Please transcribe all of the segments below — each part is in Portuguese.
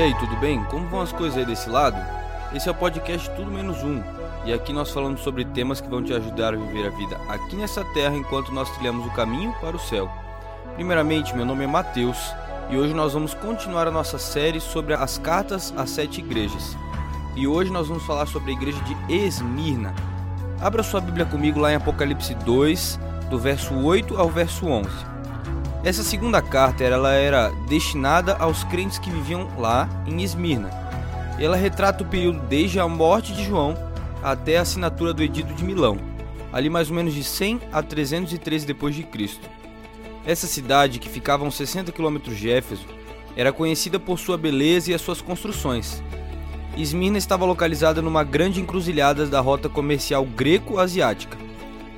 E aí, tudo bem? Como vão as coisas aí desse lado? Esse é o podcast Tudo Menos Um, e aqui nós falamos sobre temas que vão te ajudar a viver a vida aqui nessa terra enquanto nós trilhamos o caminho para o céu. Primeiramente, meu nome é Mateus e hoje nós vamos continuar a nossa série sobre as cartas às sete igrejas. E hoje nós vamos falar sobre a igreja de Esmirna. Abra sua Bíblia comigo lá em Apocalipse 2, do verso 8 ao verso 11. Essa segunda carta ela era destinada aos crentes que viviam lá em Esmirna. Ela retrata o período desde a morte de João até a assinatura do Edito de Milão, ali mais ou menos de 100 a 313 depois de Cristo. Essa cidade, que ficava a uns 60 quilômetros de Éfeso, era conhecida por sua beleza e as suas construções. Esmirna estava localizada numa grande encruzilhada da rota comercial greco-asiática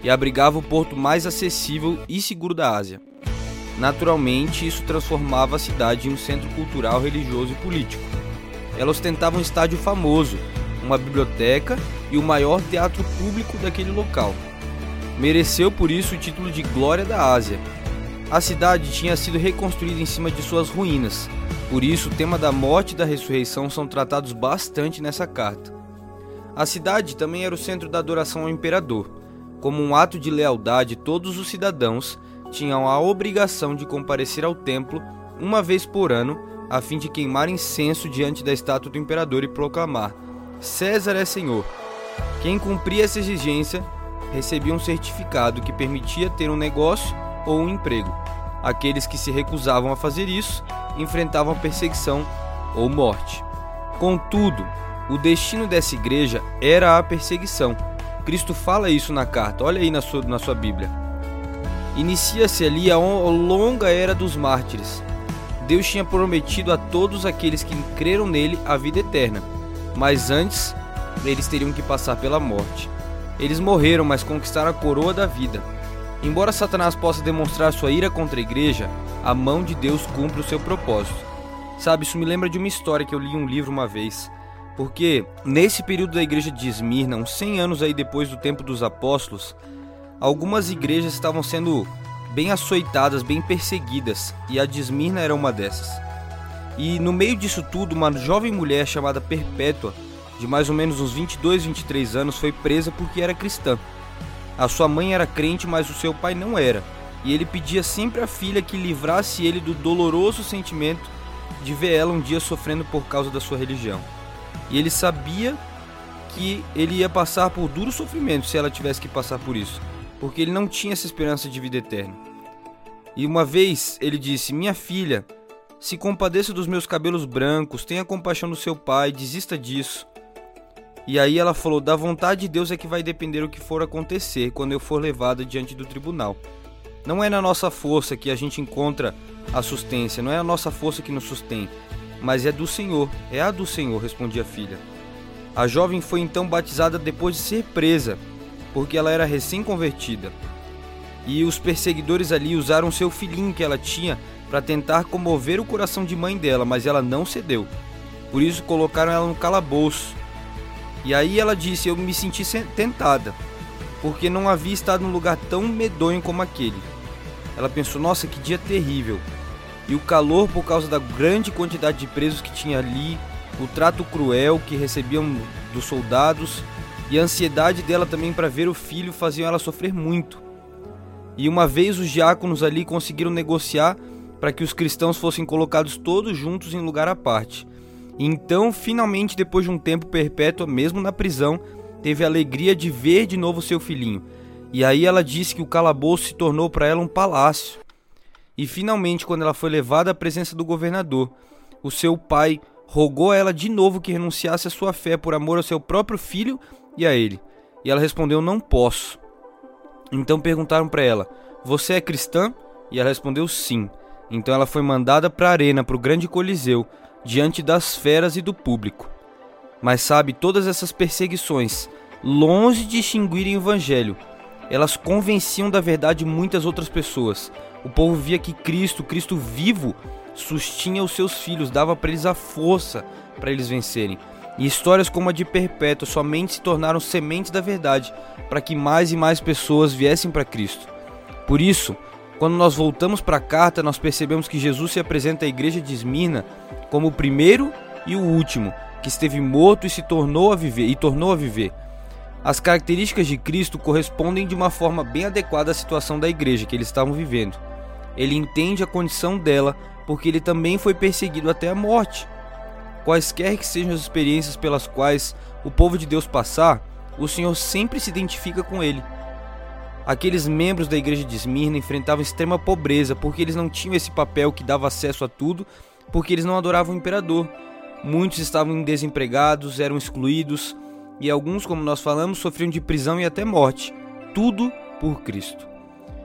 e abrigava o porto mais acessível e seguro da Ásia. Naturalmente, isso transformava a cidade em um centro cultural, religioso e político. Ela ostentava um estádio famoso, uma biblioteca e o maior teatro público daquele local. Mereceu por isso o título de Glória da Ásia. A cidade tinha sido reconstruída em cima de suas ruínas, por isso o tema da morte e da ressurreição são tratados bastante nessa carta. A cidade também era o centro da adoração ao imperador. Como um ato de lealdade, todos os cidadãos tinham a obrigação de comparecer ao templo uma vez por ano, a fim de queimar incenso diante da estátua do imperador e proclamar: César é Senhor. Quem cumpria essa exigência recebia um certificado que permitia ter um negócio ou um emprego. Aqueles que se recusavam a fazer isso enfrentavam perseguição ou morte. Contudo, o destino dessa igreja era a perseguição. Cristo fala isso na carta, olha aí na sua, na sua Bíblia. Inicia-se ali a longa era dos mártires. Deus tinha prometido a todos aqueles que creram nele a vida eterna, mas antes eles teriam que passar pela morte. Eles morreram, mas conquistaram a coroa da vida. Embora Satanás possa demonstrar sua ira contra a igreja, a mão de Deus cumpre o seu propósito. Sabe, isso me lembra de uma história que eu li em um livro uma vez. Porque nesse período da igreja de Esmirna, uns 100 anos aí depois do tempo dos apóstolos, algumas igrejas estavam sendo bem açoitadas, bem perseguidas, e a de Esmirna era uma dessas. E no meio disso tudo, uma jovem mulher chamada Perpétua, de mais ou menos uns 22, 23 anos, foi presa porque era cristã. A sua mãe era crente, mas o seu pai não era, e ele pedia sempre à filha que livrasse ele do doloroso sentimento de ver ela um dia sofrendo por causa da sua religião. E ele sabia que ele ia passar por duro sofrimento se ela tivesse que passar por isso porque ele não tinha essa esperança de vida eterna. E uma vez ele disse: Minha filha, se compadeça dos meus cabelos brancos, tenha compaixão do seu pai, desista disso. E aí ela falou: Da vontade de Deus é que vai depender o que for acontecer quando eu for levada diante do tribunal. Não é na nossa força que a gente encontra a sustência, não é a nossa força que nos sustém, mas é do Senhor, é a do Senhor, respondia a filha. A jovem foi então batizada depois de ser presa porque ela era recém-convertida. E os perseguidores ali usaram seu filhinho que ela tinha para tentar comover o coração de mãe dela, mas ela não cedeu. Por isso colocaram ela no calabouço. E aí ela disse: Eu me senti tentada, porque não havia estado num lugar tão medonho como aquele. Ela pensou: Nossa, que dia terrível. E o calor, por causa da grande quantidade de presos que tinha ali, o trato cruel que recebiam dos soldados e a ansiedade dela também para ver o filho faziam ela sofrer muito. E uma vez os diáconos ali conseguiram negociar para que os cristãos fossem colocados todos juntos em lugar à parte. E então, finalmente, depois de um tempo perpétuo, mesmo na prisão, teve a alegria de ver de novo seu filhinho. E aí ela disse que o calabouço se tornou para ela um palácio. E finalmente, quando ela foi levada à presença do governador, o seu pai rogou a ela de novo que renunciasse à sua fé por amor ao seu próprio filho e a ele. E ela respondeu: Não posso. Então perguntaram para ela: Você é cristã? E ela respondeu: Sim. Então ela foi mandada para a arena, para o grande coliseu, diante das feras e do público. Mas sabe, todas essas perseguições, longe de extinguirem o evangelho, elas convenciam da verdade muitas outras pessoas. O povo via que Cristo, Cristo vivo, sustinha os seus filhos, dava para eles a força para eles vencerem. E histórias como a de Perpétua somente se tornaram sementes da verdade para que mais e mais pessoas viessem para Cristo. Por isso, quando nós voltamos para a carta, nós percebemos que Jesus se apresenta à igreja de Esmirna como o primeiro e o último, que esteve morto e se tornou a viver e tornou a viver. As características de Cristo correspondem de uma forma bem adequada à situação da igreja que eles estavam vivendo. Ele entende a condição dela porque ele também foi perseguido até a morte. Quaisquer que sejam as experiências pelas quais o povo de Deus passar, o Senhor sempre se identifica com ele. Aqueles membros da igreja de Esmirna enfrentavam extrema pobreza porque eles não tinham esse papel que dava acesso a tudo, porque eles não adoravam o imperador. Muitos estavam desempregados, eram excluídos, e alguns, como nós falamos, sofriam de prisão e até morte. Tudo por Cristo.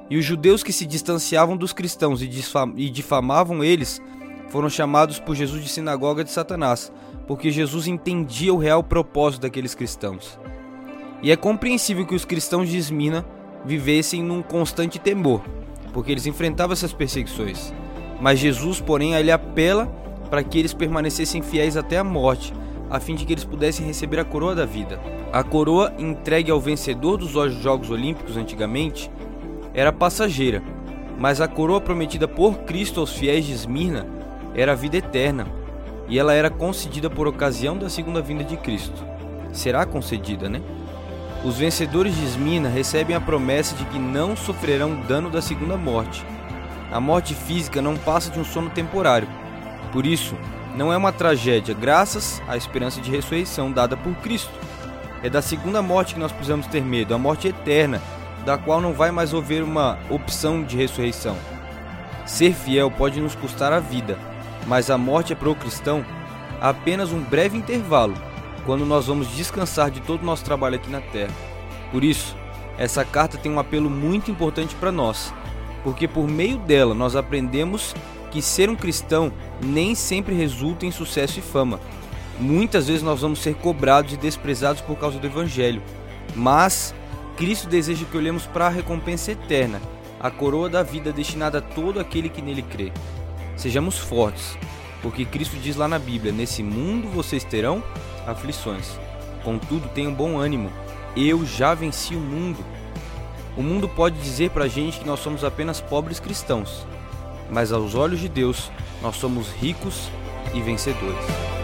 E os judeus que se distanciavam dos cristãos e difamavam eles foram chamados por Jesus de sinagoga de Satanás, porque Jesus entendia o real propósito daqueles cristãos. E é compreensível que os cristãos de Esmina vivessem num constante temor, porque eles enfrentavam essas perseguições. Mas Jesus, porém, ele apela para que eles permanecessem fiéis até a morte, a fim de que eles pudessem receber a coroa da vida. A coroa entregue ao vencedor dos Jogos Olímpicos antigamente era passageira, mas a coroa prometida por Cristo aos fiéis de Esmirna era a vida eterna, e ela era concedida por ocasião da segunda vinda de Cristo. Será concedida, né? Os vencedores de Esmina recebem a promessa de que não sofrerão dano da segunda morte. A morte física não passa de um sono temporário. Por isso, não é uma tragédia, graças à esperança de ressurreição dada por Cristo. É da segunda morte que nós precisamos ter medo, a morte eterna, da qual não vai mais haver uma opção de ressurreição. Ser fiel pode nos custar a vida, mas a morte é para o cristão apenas um breve intervalo quando nós vamos descansar de todo o nosso trabalho aqui na Terra. Por isso, essa carta tem um apelo muito importante para nós, porque por meio dela nós aprendemos que ser um cristão nem sempre resulta em sucesso e fama. Muitas vezes nós vamos ser cobrados e desprezados por causa do Evangelho, mas Cristo deseja que olhemos para a recompensa eterna, a coroa da vida destinada a todo aquele que nele crê. Sejamos fortes, porque Cristo diz lá na Bíblia: Nesse mundo vocês terão aflições. Contudo, tenham bom ânimo. Eu já venci o mundo. O mundo pode dizer para a gente que nós somos apenas pobres cristãos, mas aos olhos de Deus, nós somos ricos e vencedores.